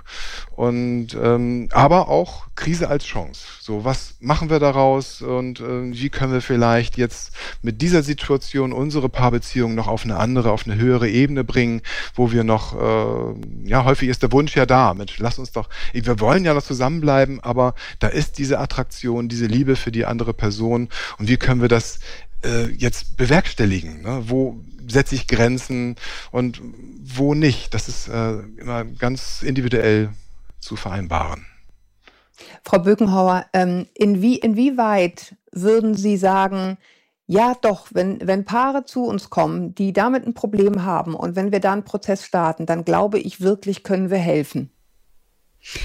Und ähm, aber auch Krise als Chance. So, was machen wir daraus und äh, wie können wir vielleicht jetzt mit dieser Situation unsere Paarbeziehung noch auf eine andere, auf eine höhere Ebene bringen, wo wir noch, äh, ja, häufig ist der Wunsch ja da, Mensch, lass uns doch, wir wollen ja noch zusammenbleiben, aber da ist diese Attraktion, diese Liebe für die andere Person und wie können wir das äh, jetzt bewerkstelligen? Ne? Wo setze ich Grenzen und wo nicht? Das ist äh, immer ganz individuell zu vereinbaren.
Frau Bökenhauer, ähm, inwie, inwieweit würden Sie sagen, ja, doch, wenn, wenn Paare zu uns kommen, die damit ein Problem haben und wenn wir da einen Prozess starten, dann glaube ich wirklich, können wir helfen.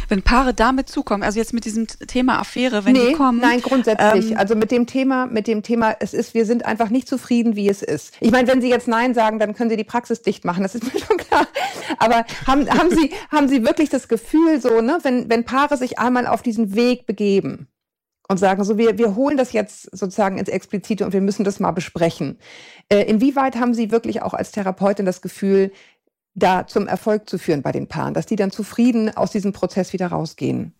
Wenn Paare damit zukommen, also jetzt mit diesem Thema Affäre, wenn nee, die kommen.
Nein, grundsätzlich. Ähm, also mit dem Thema, mit dem Thema, es ist, wir sind einfach nicht zufrieden, wie es ist. Ich meine, wenn Sie jetzt Nein sagen, dann können Sie die Praxis dicht machen, das ist mir schon klar. Aber haben, haben Sie, haben Sie wirklich das Gefühl, so, ne, wenn, wenn Paare sich einmal auf diesen Weg begeben und sagen, so, wir, wir holen das jetzt sozusagen ins Explizite und wir müssen das mal besprechen. Äh, inwieweit haben Sie wirklich auch als Therapeutin das Gefühl, da zum Erfolg zu führen bei den Paaren, dass die dann zufrieden aus diesem Prozess wieder rausgehen?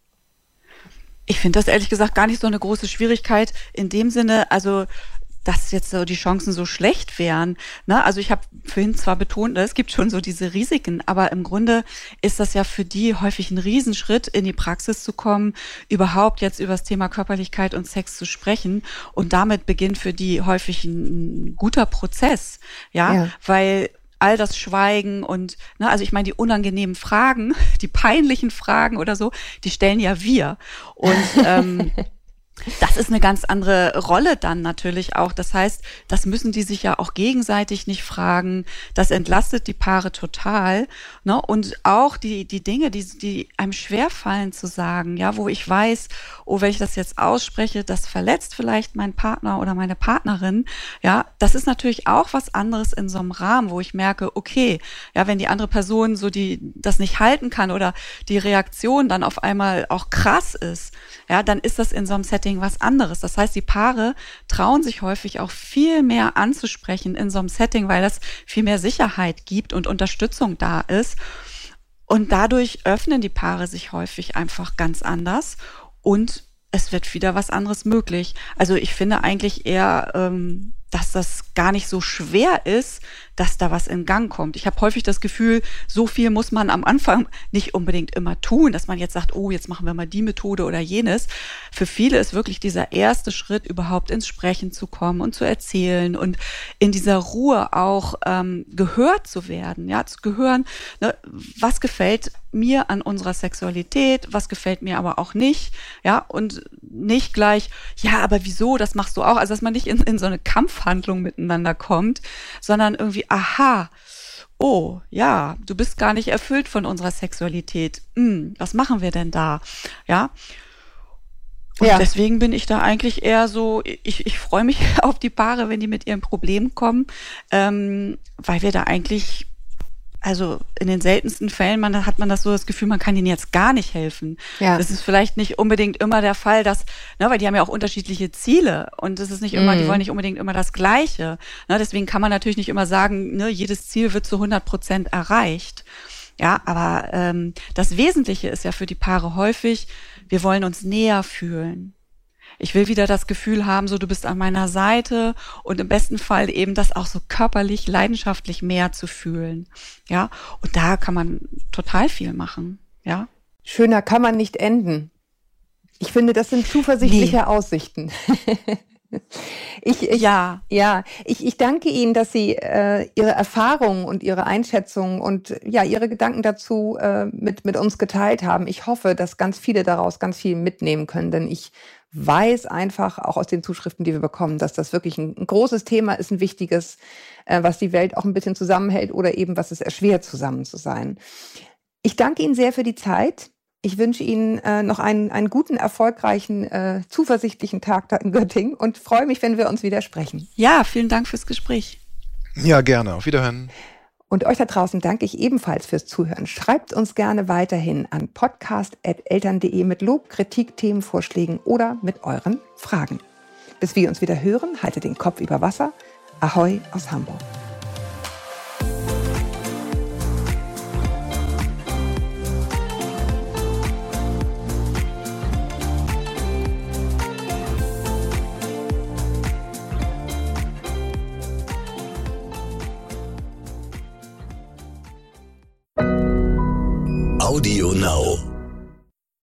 Ich finde das ehrlich gesagt gar nicht so eine große Schwierigkeit in dem Sinne, also dass jetzt so die Chancen so schlecht wären. Ne? Also ich habe vorhin zwar betont, ne, es gibt schon so diese Risiken, aber im Grunde ist das ja für die häufig ein Riesenschritt, in die Praxis zu kommen, überhaupt jetzt über das Thema Körperlichkeit und Sex zu sprechen. Und damit beginnt für die häufig ein, ein guter Prozess, ja, ja. weil all das Schweigen und, ne, also ich meine, die unangenehmen Fragen, die peinlichen Fragen oder so, die stellen ja wir. Und ähm, das ist eine ganz andere Rolle dann natürlich auch. Das heißt, das müssen die sich ja auch gegenseitig nicht fragen. Das entlastet die Paare total. Ne? Und auch die, die Dinge, die, die einem schwerfallen zu sagen, ja, wo ich weiß, oh, wenn ich das jetzt ausspreche, das verletzt vielleicht meinen Partner oder meine Partnerin. Ja, das ist natürlich auch was anderes in so einem Rahmen, wo ich merke, okay, ja, wenn die andere Person so die, das nicht halten kann oder die Reaktion dann auf einmal auch krass ist, ja, dann ist das in so einem Setting was anderes. Das heißt, die Paare trauen sich häufig auch viel mehr anzusprechen in so einem Setting, weil das viel mehr Sicherheit gibt und Unterstützung da ist. Und dadurch öffnen die Paare sich häufig einfach ganz anders und es wird wieder was anderes möglich. Also ich finde eigentlich eher, ähm, dass das gar nicht so schwer ist, dass da was in Gang kommt. Ich habe häufig das Gefühl, so viel muss man am Anfang nicht unbedingt immer tun, dass man jetzt sagt, oh, jetzt machen wir mal die Methode oder jenes. Für viele ist wirklich dieser erste Schritt, überhaupt ins Sprechen zu kommen und zu erzählen und in dieser Ruhe auch ähm, gehört zu werden, ja, zu gehören, ne, was gefällt mir an unserer Sexualität, was gefällt mir aber auch nicht, ja, und nicht gleich, ja, aber wieso, das machst du auch, also dass man nicht in, in so eine Kampfhandlung miteinander kommt, sondern irgendwie, aha, oh, ja, du bist gar nicht erfüllt von unserer Sexualität, hm, was machen wir denn da, ja, und ja. deswegen bin ich da eigentlich eher so, ich, ich freue mich auf die Paare, wenn die mit ihrem Problem kommen, ähm, weil wir da eigentlich also in den seltensten Fällen man, hat man das so das Gefühl, man kann ihnen jetzt gar nicht helfen. Ja. Das ist vielleicht nicht unbedingt immer der Fall, dass, ne, weil die haben ja auch unterschiedliche Ziele und es ist nicht immer, mm. die mhm. wollen nicht unbedingt immer das Gleiche. Ne, deswegen kann man natürlich nicht immer sagen, ne, jedes Ziel wird zu 100 Prozent erreicht. Ja, aber ähm, das Wesentliche ist ja für die Paare häufig, wir wollen uns näher fühlen. Ich will wieder das Gefühl haben, so du bist an meiner Seite und im besten Fall eben das auch so körperlich, leidenschaftlich mehr zu fühlen. Ja, und da kann man total viel machen. Ja.
Schöner kann man nicht enden. Ich finde, das sind zuversichtliche nee. Aussichten. Ich, ich, ja, ja. Ich, ich danke Ihnen, dass Sie äh, Ihre Erfahrungen und Ihre Einschätzungen und ja Ihre Gedanken dazu äh, mit mit uns geteilt haben. Ich hoffe, dass ganz viele daraus ganz viel mitnehmen können, denn ich weiß einfach auch aus den Zuschriften, die wir bekommen, dass das wirklich ein, ein großes Thema ist, ein wichtiges, äh, was die Welt auch ein bisschen zusammenhält oder eben was es erschwert, zusammen zu sein. Ich danke Ihnen sehr für die Zeit. Ich wünsche Ihnen äh, noch einen, einen guten, erfolgreichen, äh, zuversichtlichen Tag da in Göttingen und freue mich, wenn wir uns wieder sprechen.
Ja, vielen Dank fürs Gespräch.
Ja, gerne. Auf Wiederhören.
Und euch da draußen danke ich ebenfalls fürs Zuhören. Schreibt uns gerne weiterhin an podcast.eltern.de mit Lob, Kritik, Themenvorschlägen oder mit euren Fragen. Bis wir uns wieder hören, haltet den Kopf über Wasser. Ahoi aus Hamburg.
Audio Now.